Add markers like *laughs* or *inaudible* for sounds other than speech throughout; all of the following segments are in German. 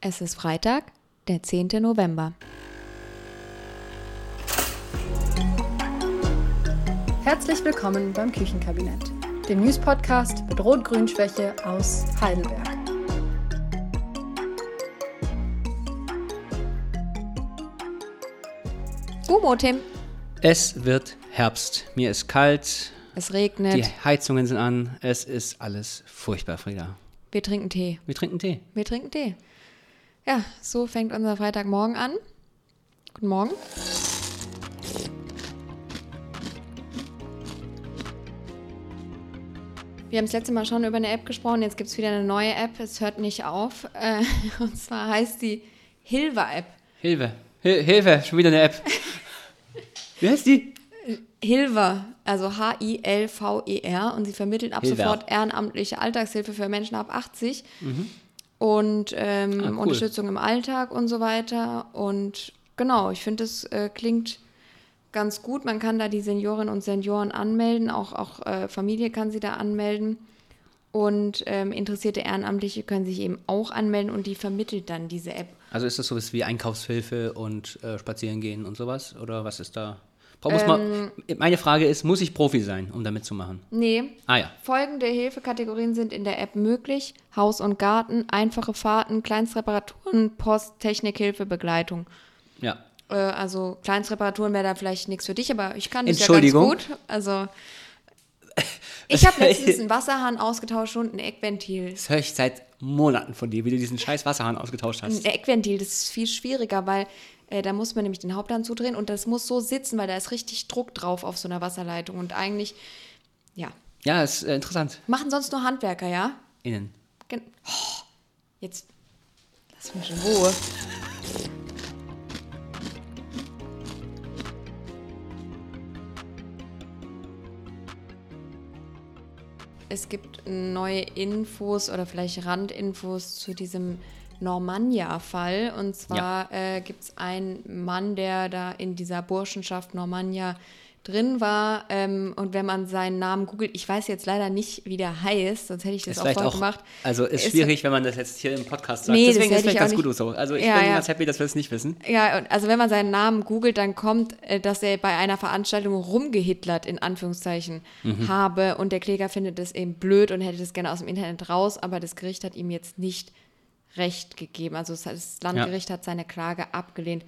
Es ist Freitag, der 10. November. Herzlich willkommen beim Küchenkabinett, dem News-Podcast mit Rot-Grün-Schwäche aus Heidelberg. Gumo, Tim. Es wird Herbst. Mir ist kalt. Es regnet. Die Heizungen sind an. Es ist alles furchtbar, Frieda. Wir trinken Tee. Wir trinken Tee. Wir trinken Tee. Ja, so fängt unser Freitagmorgen an. Guten Morgen. Wir haben das letzte Mal schon über eine App gesprochen, jetzt gibt es wieder eine neue App, es hört nicht auf. Äh, *laughs* und zwar heißt die Hilva-App. Hilfe. Hil Hilfe, schon wieder eine App. *laughs* Wie heißt die? Hilver, also H-I-L-V-E-R und sie vermittelt ab Hilver. sofort ehrenamtliche Alltagshilfe für Menschen ab 80 und ähm. Ah, cool. Unterstützung im Alltag und so weiter. Und genau, ich finde, es äh, klingt ganz gut. Man kann da die Seniorinnen und Senioren anmelden, auch, auch äh, Familie kann sie da anmelden. Und ähm, interessierte Ehrenamtliche können sich eben auch anmelden und die vermittelt dann diese App. Also ist das sowas wie Einkaufshilfe und äh, spazieren gehen und sowas? Oder was ist da? Muss man, meine Frage ist, muss ich Profi sein, um da mitzumachen? Nee, Ah ja. Folgende Hilfekategorien sind in der App möglich: Haus und Garten, einfache Fahrten, Kleinstreparaturen, Post, Technikhilfe, Begleitung. Ja. Äh, also Kleinstreparaturen wäre da vielleicht nichts für dich, aber ich kann das ja ganz Entschuldigung. gut. Also *laughs* ich habe letztens einen Wasserhahn ausgetauscht und ein Eckventil. Das höre ich seit Monaten von dir, wie du diesen scheiß Wasserhahn ausgetauscht hast. Ein Eckventil, das ist viel schwieriger, weil äh, da muss man nämlich den Haupthahn zudrehen und das muss so sitzen, weil da ist richtig Druck drauf auf so einer Wasserleitung und eigentlich, ja. Ja, ist äh, interessant. Machen sonst nur Handwerker, ja? Innen. Gen oh, jetzt lass mich in Ruhe. Es gibt neue Infos oder vielleicht Randinfos zu diesem Normannia-Fall. Und zwar äh, gibt es einen Mann, der da in dieser Burschenschaft Normannia drin war. Ähm, und wenn man seinen Namen googelt, ich weiß jetzt leider nicht, wie der heißt, sonst hätte ich das Ist auch vorher gemacht. also ist, Ist- schwierig, wenn man das jetzt hier im Podcast sagt. Nee, das Deswegen ist es ich vielleicht ganz gut so. Also ich Ja, bin ja. ganz happy, dass wir es nicht wissen. Ja, und also wenn man seinen Namen googelt, dann kommt, äh, dass er bei einer Veranstaltung rumgehitlert, in Anführungszeichen, Mhm. habe. Und der Kläger findet das eben blöd und hätte das gerne aus dem Internet raus, aber das Gericht hat ihm jetzt nicht Recht gegeben. Also das- Landgericht hat seine Klage abgelehnt.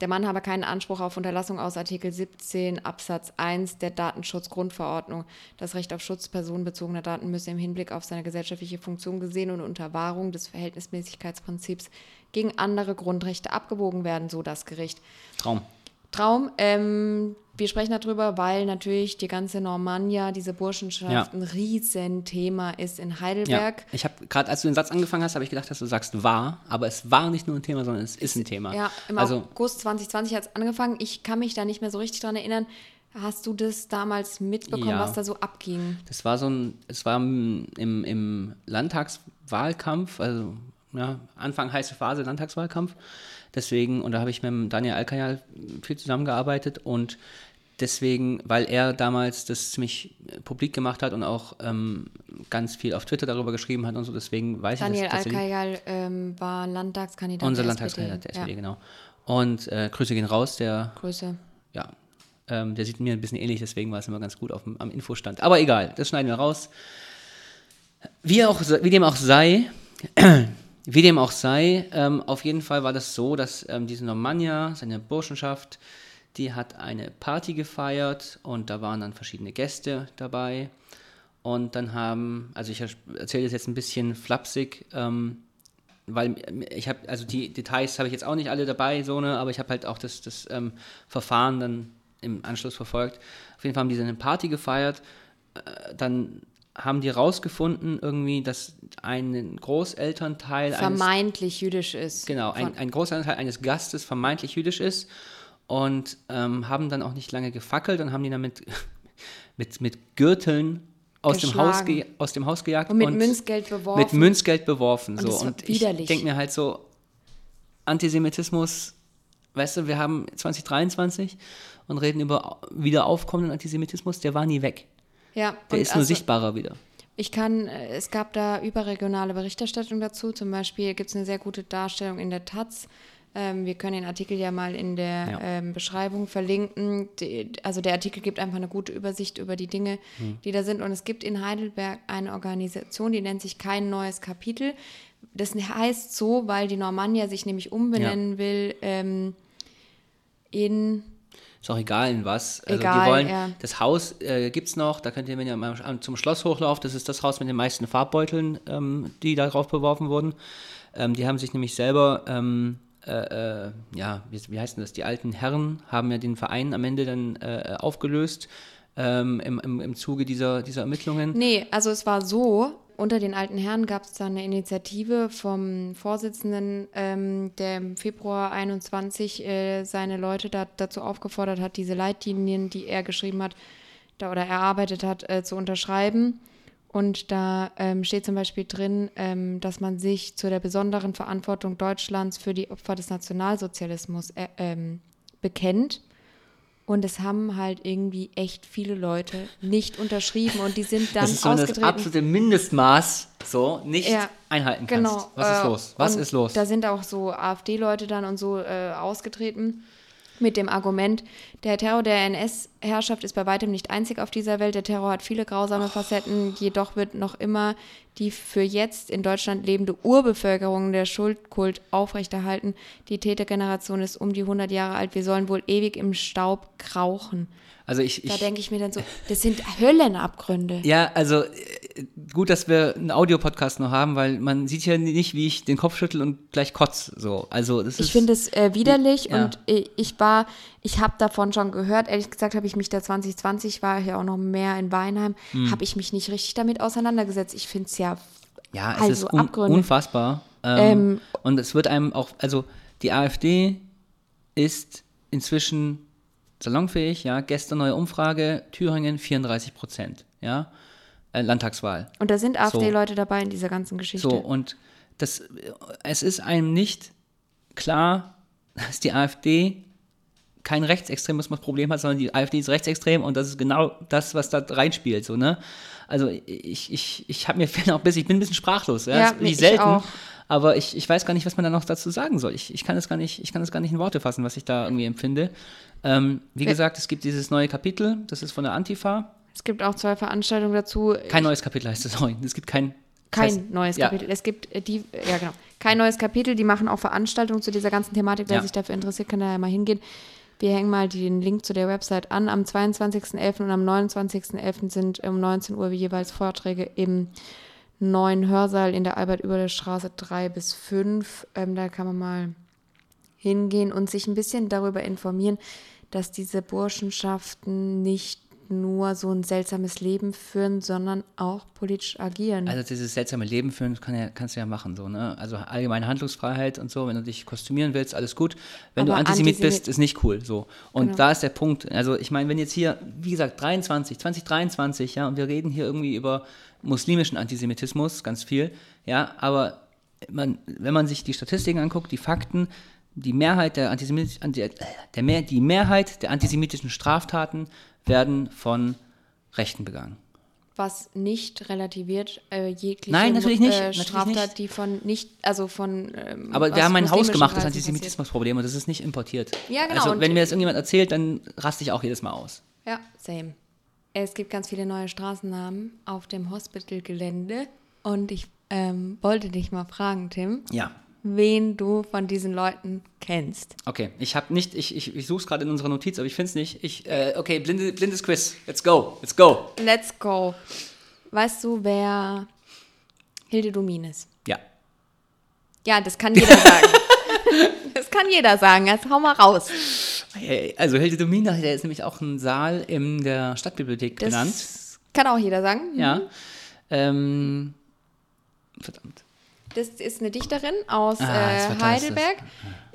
Der Mann habe keinen Anspruch auf Unterlassung aus Artikel 17 Absatz 1 der Datenschutzgrundverordnung. Das Recht auf Schutz personenbezogener Daten müsse im Hinblick auf seine gesellschaftliche Funktion gesehen und unter Wahrung des Verhältnismäßigkeitsprinzips gegen andere Grundrechte abgewogen werden, so das Gericht. Traum. Traum, ähm, wir sprechen darüber, weil natürlich die ganze Normannia, diese Burschenschaft, Ja. ein Riesenthema ist in Ja, Heidelberg. ich habe gerade, als du den Satz angefangen hast, habe ich gedacht, dass du sagst war, aber es war nicht nur ein Thema, sondern es ist ein Thema. Ja, im also August 2020 hat es angefangen. Ich kann mich da nicht mehr so richtig dran erinnern. Hast du das damals mitbekommen, Ja. was da so abging? das war so ein, es war im, im, im Landtagswahlkampf, also ja, Anfang heiße Phase Landtagswahlkampf. Deswegen, und da habe ich mit Daniel Alkayal viel zusammengearbeitet und deswegen, weil er damals das ziemlich publik gemacht hat und auch ähm, ganz viel auf Twitter darüber geschrieben hat und so, deswegen weiß Daniel ich das tatsächlich. Alkayal ähm, war Landtagskandidat. Unser der Landtagskandidat der SPD, Ja, genau. Und äh, Grüße gehen raus, der Grüße. ja, ähm, der sieht mir ein bisschen ähnlich, deswegen war es immer ganz gut auf dem, am Infostand. Aber egal, das schneiden wir raus. Wie, auch, wie dem auch sei, wie dem auch sei, ähm, auf jeden Fall war das so, dass ähm, diese Normannia, seine Burschenschaft, die hat eine Party gefeiert und da waren dann verschiedene Gäste dabei. Und dann haben, also ich erzähle das jetzt ein bisschen flapsig, ähm, weil ich habe, also die Details habe ich jetzt auch nicht alle dabei, so ne, aber ich habe halt auch das, das ähm, Verfahren dann im Anschluss verfolgt. Auf jeden Fall haben die eine Party gefeiert. Äh, dann haben die rausgefunden irgendwie, dass ein Großelternteil eines, Vermeintlich jüdisch ist. genau, ein, ein Großelternteil eines Gastes vermeintlich jüdisch ist und ähm, haben dann auch nicht lange gefackelt und haben die dann mit, *laughs* mit, mit Gürteln aus dem, Haus aus dem Haus gejagt Und mit Münzgeld beworfen. mit Münzgeld beworfen. Und so. und ich widerlich. denke mir halt so, Antisemitismus, weißt du, wir haben 2023 und reden über wieder aufkommenden Antisemitismus, der war nie weg. Ja, Der ist nur also- sichtbarer wieder. Ich kann, äh, es gab da überregionale Berichterstattung dazu. Zum Beispiel gibt es eine sehr gute Darstellung in der Taz. Ähm, wir können den Artikel ja mal in der Ja. ähm, Beschreibung verlinken. Die, also der Artikel gibt einfach eine gute Übersicht über die Dinge, die da sind. Und es gibt in Heidelberg eine Organisation, die nennt sich kein neues Kapitel. Das heißt so, weil die Normannia sich nämlich umbenennen will ähm, in Ist auch egal in was. Also Egal, die wollen, ja. das Haus äh, gibt es noch, da könnt ihr, wenn ihr mal zum Schloss hochlauft, das ist das Haus mit den meisten Farbbeuteln, ähm, die da drauf beworfen wurden. Ähm, die haben sich nämlich selber, ähm, äh, äh, ja, wie, wie heißt denn das, die alten Herren haben ja den Verein am Ende dann äh, aufgelöst ähm, im, im, im Zuge dieser, dieser Ermittlungen. Nee, also es war so, unter den alten Herren gab es da eine Initiative vom Vorsitzenden, ähm, der im Februar 21 äh, seine Leute da, dazu aufgefordert hat, diese Leitlinien, die er geschrieben hat da, oder erarbeitet hat, äh, zu unterschreiben. Und da ähm, steht zum Beispiel drin, ähm, dass man sich zu der besonderen Verantwortung Deutschlands für die Opfer des Nationalsozialismus äh, ähm, bekennt. Und es haben halt irgendwie echt viele Leute nicht unterschrieben und die sind dann das ist so das ausgetreten. absolute Mindestmaß, so nicht Ja, einhalten kannst. Genau. Was ist äh, los? Was ist los? Da sind auch so AfD-Leute dann und so äh, ausgetreten mit dem Argument, der Terror der NS-Herrschaft ist bei weitem nicht einzig auf dieser Welt. Der Terror hat viele grausame Facetten, jedoch wird noch immer die für jetzt in Deutschland lebende Urbevölkerung der Schuldkult aufrechterhalten. Die Tätergeneration ist um die 100 Jahre alt. Wir sollen wohl ewig im Staub krauchen. Also ich, Da denke ich mir dann so, das sind Höllenabgründe. Ja, also gut, dass wir einen Audiopodcast noch haben, weil man sieht ja nicht, wie ich den Kopf schüttel und gleich kotz. So, also das. Ich finde es äh, widerlich Ja. und ich war, ich habe davon schon gehört. Ehrlich gesagt habe ich mich da 2020, war ja auch noch mehr in Weinheim, Hm. habe ich mich nicht richtig damit auseinandergesetzt. Ich finde es ja, ja, es also ist un Abgründe. unfassbar. Ähm, Ähm, und es wird einem auch, also die AfD ist inzwischen salonfähig, ja. Gestern neue Umfrage, Thüringen 34 Prozent, ja. Äh, Landtagswahl. und da sind AfD-Leute dabei in dieser ganzen Geschichte. So, und das, es ist einem nicht klar, dass die AfD kein Rechtsextremismusproblem hat, sondern die AfD ist rechtsextrem und das ist genau das, was da reinspielt, so, ne? Also ich, ich, ich habe mir *laughs* auch bisschen, ich bin ein bisschen sprachlos, ja, Ja, das bin ich ich selten, auch. aber ich, ich weiß gar nicht, was man da noch dazu sagen soll. Ich, ich kann es gar nicht, ich kann es gar nicht in Worte fassen, was ich da irgendwie empfinde. Ähm, wie Ja. gesagt, es gibt dieses neue Kapitel, das ist von der Antifa. Es gibt auch zwei Veranstaltungen dazu. Kein neues Kapitel heißt es, sorry. Es gibt kein Kein heißt- neues ja. Kapitel. Es gibt äh, die, ja genau, kein neues Kapitel. Die machen auch Veranstaltungen zu dieser ganzen Thematik. Wer Ja. sich dafür interessiert, kann da ja mal hingehen. Wir hängen mal den Link zu der Website an. Am 22.11. und am 29.11. sind um 19 Uhr jeweils Vorträge im neuen Hörsaal in der Albert-Oeberle-Straße 3 bis 5. Ähm, da kann man mal hingehen und sich ein bisschen darüber informieren, dass diese Burschenschaften nicht nur so ein seltsames Leben führen, sondern auch politisch agieren. Also dieses seltsame Leben führen kann ja, kannst du ja machen, so, ne? Also allgemeine Handlungsfreiheit und so, wenn du dich kostümieren willst, alles gut. Wenn Aber du Antisemit Antisemit- bist, ist nicht cool, so. Und Genau. da ist der Punkt, also ich meine, wenn jetzt hier, wie gesagt, 23, 2023, ja, und wir reden hier irgendwie über muslimischen Antisemitismus, ganz viel, ja, aber man, wenn man sich die Statistiken anguckt, die Fakten, die Mehrheit der Antisemit, anti, äh, der mehr, die Mehrheit der antisemitischen Straftaten werden von Rechten begangen. was nicht relativiert äh, jegliche Nein, natürlich nicht, Äh, natürlich Straftat, nicht. die von nicht, also von ähm, Aber wir haben ein muslimischen hausgemachtes Kreisen Antisemitismusproblem und das ist nicht importiert. Ja, genau, Also wenn mir das irgendjemand erzählt, dann raste ich auch jedes Mal aus. Ja, same. Es gibt ganz viele neue Straßennamen auf dem Hospital-Gelände und ich ähm, wollte dich mal fragen, Tim, Ja. Wen du von diesen Leuten kennst. Okay, ich habe nicht, ich, ich, ich suche es gerade in unserer Notiz, aber ich finde es nicht. Ich, äh, okay, blinde, blindes Quiz. Let's go, let's go. Let's go. Weißt du, wer Hilde Domin ist? Ja. Ja, das kann jeder sagen. *laughs* das kann jeder sagen. Jetzt hau mal raus. Also Hilde Domina, der ist nämlich auch ein Saal in der Stadtbibliothek Das benannt. kann auch jeder sagen. Ja. Ähm, verdammt. Das ist eine Dichterin aus Ah, äh, Heidelberg.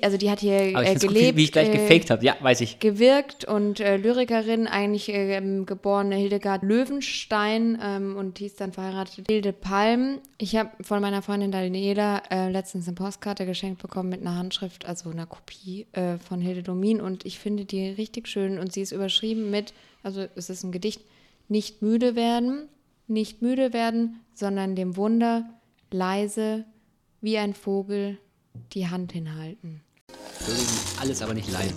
Also die hat hier äh, find's gut, gelebt, wie, ich gleich äh, gefaked habe. Ja, weiß ich. gewirkt und äh, Lyrikerin, eigentlich äh, ähm, geborene Hildegard Löwenstein ähm, und die ist dann verheiratet. Hilde Palm. Ich habe von meiner Freundin Daniela äh, letztens eine Postkarte geschenkt bekommen mit einer Handschrift, also einer Kopie äh, von Hilde Domin und ich finde die richtig schön und sie ist überschrieben mit, also es ist ein Gedicht, nicht müde werden, nicht müde werden, sondern dem Wunder leise wie ein Vogel die Hand hinhalten. Entschuldigung, alles aber nicht leise.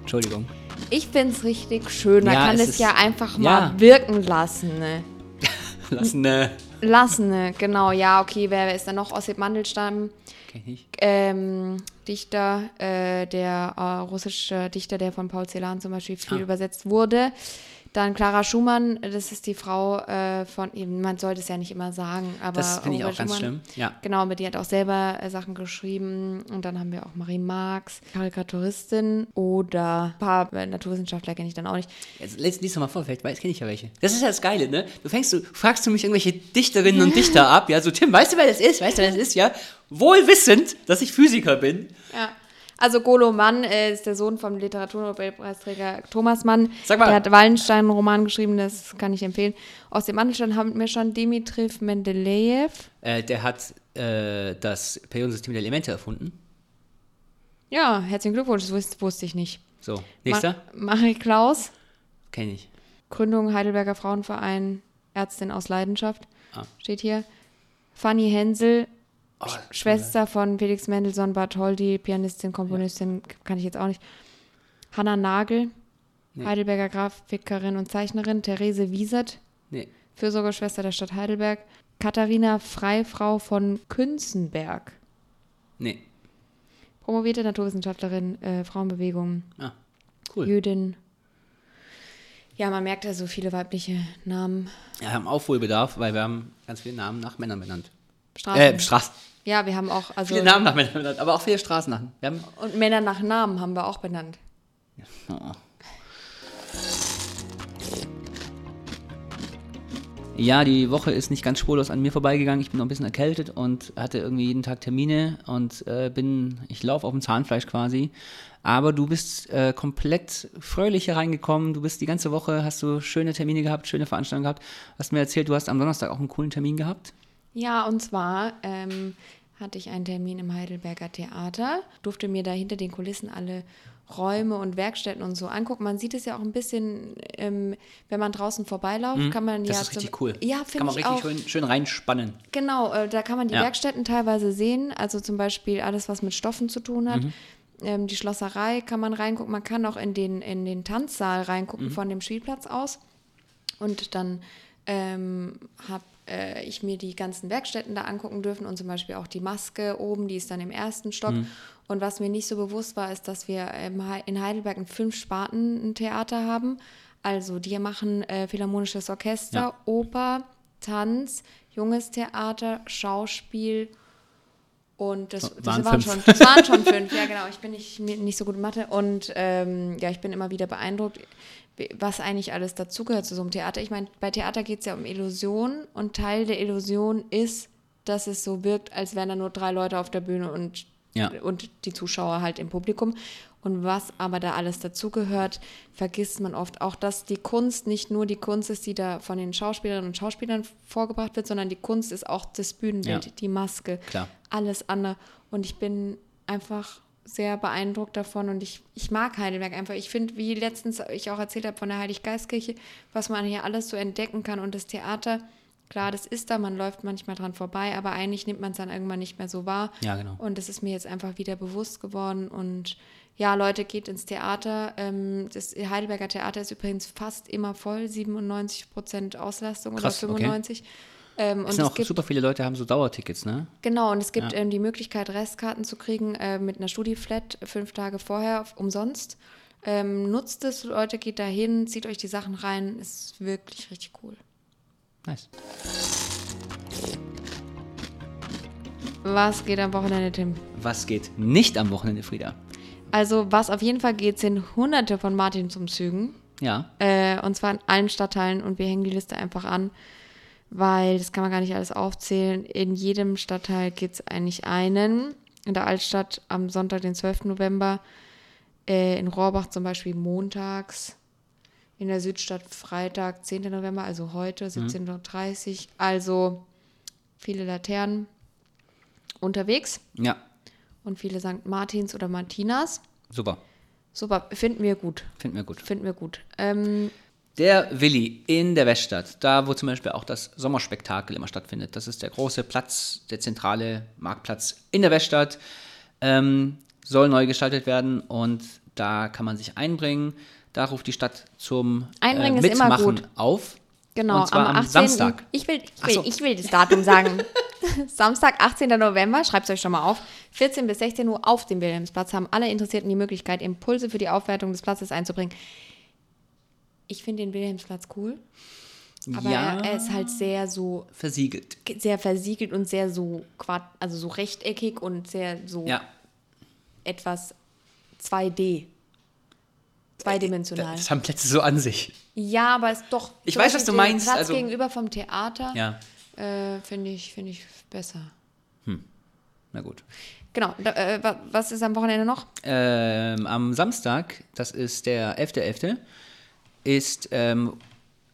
Entschuldigung. Ich finde es richtig schön. Man Ja, kann es es, ja einfach ja. mal wirken lassen. Ne? *laughs* Lass ne. Lassen, ne? genau. Ja, okay. Wer, wer ist da noch? Ossip Mandelstam, Kenn ich ähm, Dichter, äh, der äh, russische Dichter, der von Paul Celan zum Beispiel viel Ah. übersetzt wurde. Dann Clara Schumann, das ist die Frau äh, von ihm. Man sollte es ja nicht immer sagen, aber Das finde ich auch Robert ganz Schumann- schlimm. Ja. Genau, mit die hat auch selber äh, Sachen geschrieben. Und dann haben wir auch Marie Marx, Karikaturistin oder ein paar äh, Naturwissenschaftler kenne ich dann auch nicht. Jetzt lies, lies doch mal vor, vielleicht weiß, kenne ich ja welche. Das ist ja das Geile, ne? Du fängst, du fragst du mich irgendwelche Dichterinnen und Dichter *laughs* ab, ja? So, Tim, weißt du, wer das ist? Weißt du, wer das ist, ja? Wohl wissend, dass ich Physiker bin. Ja. Also Golo Mann äh, ist der Sohn vom Literaturnobelpreisträger Thomas Mann. Sag mal. Der hat Wallenstein einen Roman geschrieben, das kann ich empfehlen. Aus dem Mandelstein haben wir schon Dimitriv Mendeleev. Äh, der hat äh, das Periodensystem der Elemente erfunden. Ja, herzlichen Glückwunsch, das wusste, ich nicht. So, nächster. Ma Marie Klaus, Kenn ich. Gründung Heidelberger Frauenverein, Ärztin aus Leidenschaft, Ah. steht hier. Fanny Hensel, Oh, Schwester von Felix Mendelssohn Bartholdy, Pianistin, Komponistin, kann ich jetzt auch nicht. Hanna Nagel, Nee. Heidelberger Grafikerin und Zeichnerin. Therese Wiesert, Nee. Fürsorgeschwester der Stadt Heidelberg. Katharina Freifrau von Künzenberg, Nee. promovierte Naturwissenschaftlerin, äh, Frauenbewegung, Ah, cool. Jüdin. Ja, man merkt ja so viele weibliche Namen. Ja, wir haben Aufholbedarf, weil wir haben ganz viele Namen nach Männern benannt. Straßen. Äh, Straßen. Ja, wir haben auch, also. Viele Namen nach Männern benannt, aber auch viele Straßennamen. Und Männer nach Namen haben wir auch benannt. Ja, die Woche ist nicht ganz spurlos an mir vorbeigegangen. Ich bin noch ein bisschen erkältet und hatte irgendwie jeden Tag Termine und äh, bin, ich laufe auf dem Zahnfleisch quasi. Aber du bist äh, komplett fröhlich hier reingekommen. Du bist die ganze Woche, hast du schöne Termine gehabt, schöne Veranstaltungen gehabt. Hast mir erzählt, du hast am Donnerstag auch einen coolen Termin gehabt. Ja, und zwar ähm, hatte ich einen Termin im Heidelberger Theater, durfte mir da hinter den Kulissen alle Räume und Werkstätten und so angucken. Man sieht es ja auch ein bisschen, ähm, wenn man draußen vorbeiläuft, kann man Mhm. Das ja. ist richtig cool. Ja, Kann finde man ich richtig auch. schön, schön reinspannen. Genau, äh, da kann man die Ja. Werkstätten teilweise sehen, also zum Beispiel alles, was mit Stoffen zu tun hat. Mhm. Ähm, die Schlosserei kann man reingucken, man kann auch in den, in den Tanzsaal reingucken Mhm. von dem Spielplatz aus. Und dann ähm, habe äh, ich mir die ganzen Werkstätten da angucken dürfen und zum Beispiel auch die Maske oben, die ist dann im ersten Stock. Mhm. Und was mir nicht so bewusst war, ist, dass wir Hei- in Heidelberg ein Fünf-Sparten-Theater haben. Also die machen äh, Philharmonisches Orchester, Ja. Oper, Tanz, junges Theater, Schauspiel und das, das, Waren waren, schon, das waren schon fünf. Ja, genau. Ich bin nicht, nicht so gut in Mathe und ähm, ja, ich bin immer wieder beeindruckt, was eigentlich alles dazugehört zu so einem Theater. Ich meine, bei Theater geht es ja um Illusion und Teil der Illusion ist, dass es so wirkt, als wären da nur drei Leute auf der Bühne und, Ja. und die Zuschauer halt im Publikum. Und was aber da alles dazugehört, vergisst man oft. Auch, dass die Kunst nicht nur die Kunst ist, die da von den Schauspielerinnen und Schauspielern vorgebracht wird, sondern die Kunst ist auch das Bühnenbild, Ja. die Maske, Klar. alles andere. Und ich bin einfach sehr beeindruckt davon und ich, ich mag Heidelberg einfach. Ich finde, wie letztens ich auch erzählt habe von der Heiliggeistkirche, was man hier alles so entdecken kann und das Theater, klar, das ist da, man läuft manchmal dran vorbei, aber eigentlich nimmt man es dann irgendwann nicht mehr so wahr. Ja, genau. Und das ist mir jetzt einfach wieder bewusst geworden und ja, Leute, geht ins Theater. Ähm, das Heidelberger Theater ist übrigens fast immer voll, 97 Prozent Auslastung Krass, oder okay. 95. Ähm, und Es sind es auch gibt super viele Leute, haben so Dauertickets, ne? Genau, und es gibt Ja. ähm, die Möglichkeit, Restkarten zu kriegen äh, mit einer Studi-Flat fünf Tage vorher umsonst. Ähm, nutzt es, Leute, geht da hin, zieht euch die Sachen rein, ist wirklich richtig cool. Nice. Was geht am Wochenende, Tim? Was geht nicht am Wochenende, Frieda? Also, was auf jeden Fall geht, sind hunderte von Martinsumzügen. Ja. Äh, und zwar in allen Stadtteilen und wir hängen die Liste einfach an, weil das kann man gar nicht alles aufzählen. In jedem Stadtteil gibt es eigentlich einen. In der Altstadt am Sonntag, den 12. November. Äh, in Rohrbach zum Beispiel montags. In der Südstadt Freitag, 10. November, also heute, 17.30 Uhr. Also viele Laternen unterwegs Ja. und viele St. Martins oder Martinas. Super. Super, finden wir gut. Finden wir gut. Finden wir gut. Ähm, Der Willi in der Weststadt, da wo zum Beispiel auch das Sommerspektakel immer stattfindet. Das ist der große Platz, der zentrale Marktplatz in der Weststadt. Ähm, soll neu gestaltet werden und da kann man sich einbringen. Da ruft die Stadt zum Einbringen äh, ist immer Mitmachen gut. auf. Genau, Und zwar am 18. Samstag. Ich will, ich will, so. ich will das Datum sagen. *laughs* Samstag, 18. November, schreibt es euch schon mal auf. 14 bis 16 Uhr auf dem Wilhelmsplatz haben alle Interessierten die Möglichkeit, Impulse für die Aufwertung des Platzes einzubringen. Ich finde den Wilhelmsplatz cool, aber ja, er, er ist halt sehr so, versiegelt. sehr versiegelt und sehr so, quad, also so rechteckig und sehr so Ja, etwas 2D. Zweidimensional. das haben Plätze so an sich. Ja, aber es ist doch. Ich weiß, was du meinst, Platz also- gegenüber vom Theater Ja, äh, finde ich, finde ich besser. na gut. Genau. Äh, wa- was ist am Wochenende noch? Ähm, am Samstag, das ist der 11.11., ist ähm,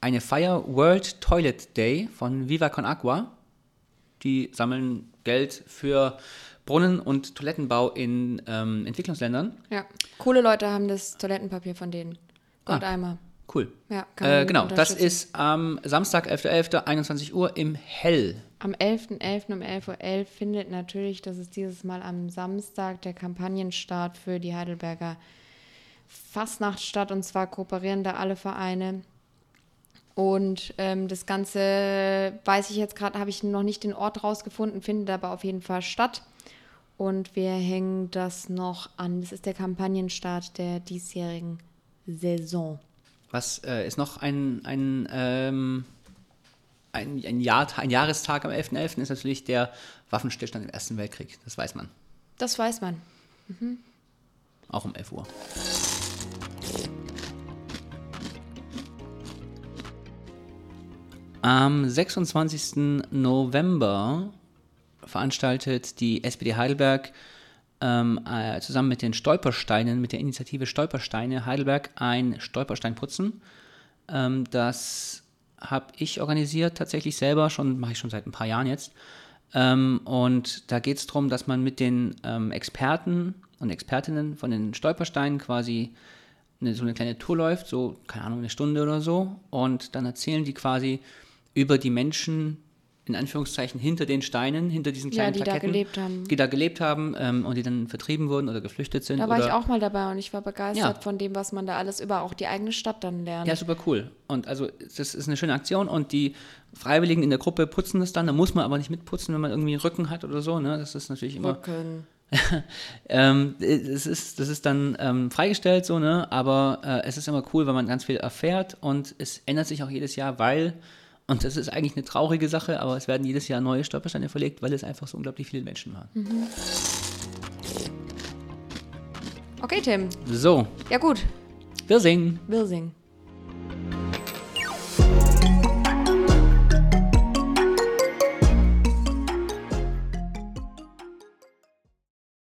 eine Feier World Toilet Day von Viva Con Agua. Die sammeln Geld für Brunnen- und Toilettenbau in ähm, Entwicklungsländern. Ja. Coole Leute haben das Toilettenpapier von denen. Goldeimer. Cool. Ja, kann man äh, genau, das ist am Samstag, 11.11., 21 Uhr im Hell. Am 11.11. um 11.11 Uhr findet natürlich, das ist dieses Mal am Samstag, der Kampagnenstart für die Heidelberger Fastnacht statt. Und zwar kooperieren da alle Vereine. Und ähm, das Ganze, weiß ich jetzt gerade, habe ich noch nicht den Ort rausgefunden, findet aber auf jeden Fall statt. Und wir hängen das noch an. Das ist der Kampagnenstart der diesjährigen Saison. Was äh, ist noch ein, ein, ähm, ein, ein, Jahr, ein Jahrestag am 11.11. ist natürlich der Waffenstillstand im Ersten Weltkrieg. Das weiß man. Das weiß man. Auch um 11 Uhr. Am 26. November veranstaltet die SPD Heidelberg ähm, äh, zusammen mit den Stolpersteinen, mit der Initiative Stolpersteine Heidelberg ein Stolpersteinputzen. Ähm, das habe ich organisiert tatsächlich selber, schon mache ich schon seit ein paar Jahren jetzt. Ähm, und da geht es darum, dass man mit den ähm, Experten und Expertinnen von den Stolpersteinen quasi eine, so eine kleine Tour läuft, so, keine Ahnung, eine Stunde oder so. Und dann erzählen die quasi über die Menschen, in Anführungszeichen, hinter den Steinen, hinter diesen Ja, kleinen die da Plaketten, gelebt haben. Die da gelebt haben ähm, und die dann vertrieben wurden oder geflüchtet sind. Da war ich auch mal dabei und ich war begeistert Ja. von dem, was man da alles über auch die eigene Stadt dann lernt. Ja, super cool. Und also das ist eine schöne Aktion und die Freiwilligen in der Gruppe putzen das dann. Da muss man aber nicht mitputzen, wenn man irgendwie einen Rücken hat oder so. Ne? Das ist natürlich immer. Rücken. *laughs* Ähm, es ist, das ist dann ähm, freigestellt so, ne? Aber äh, es ist immer cool, weil man ganz viel erfährt und es ändert sich auch jedes Jahr, weil, und das ist eigentlich eine traurige Sache, aber es werden jedes Jahr neue Stolpersteine verlegt, weil es einfach so unglaublich viele Menschen waren. Okay, Tim. So, Ja gut, wir singen. wir singen.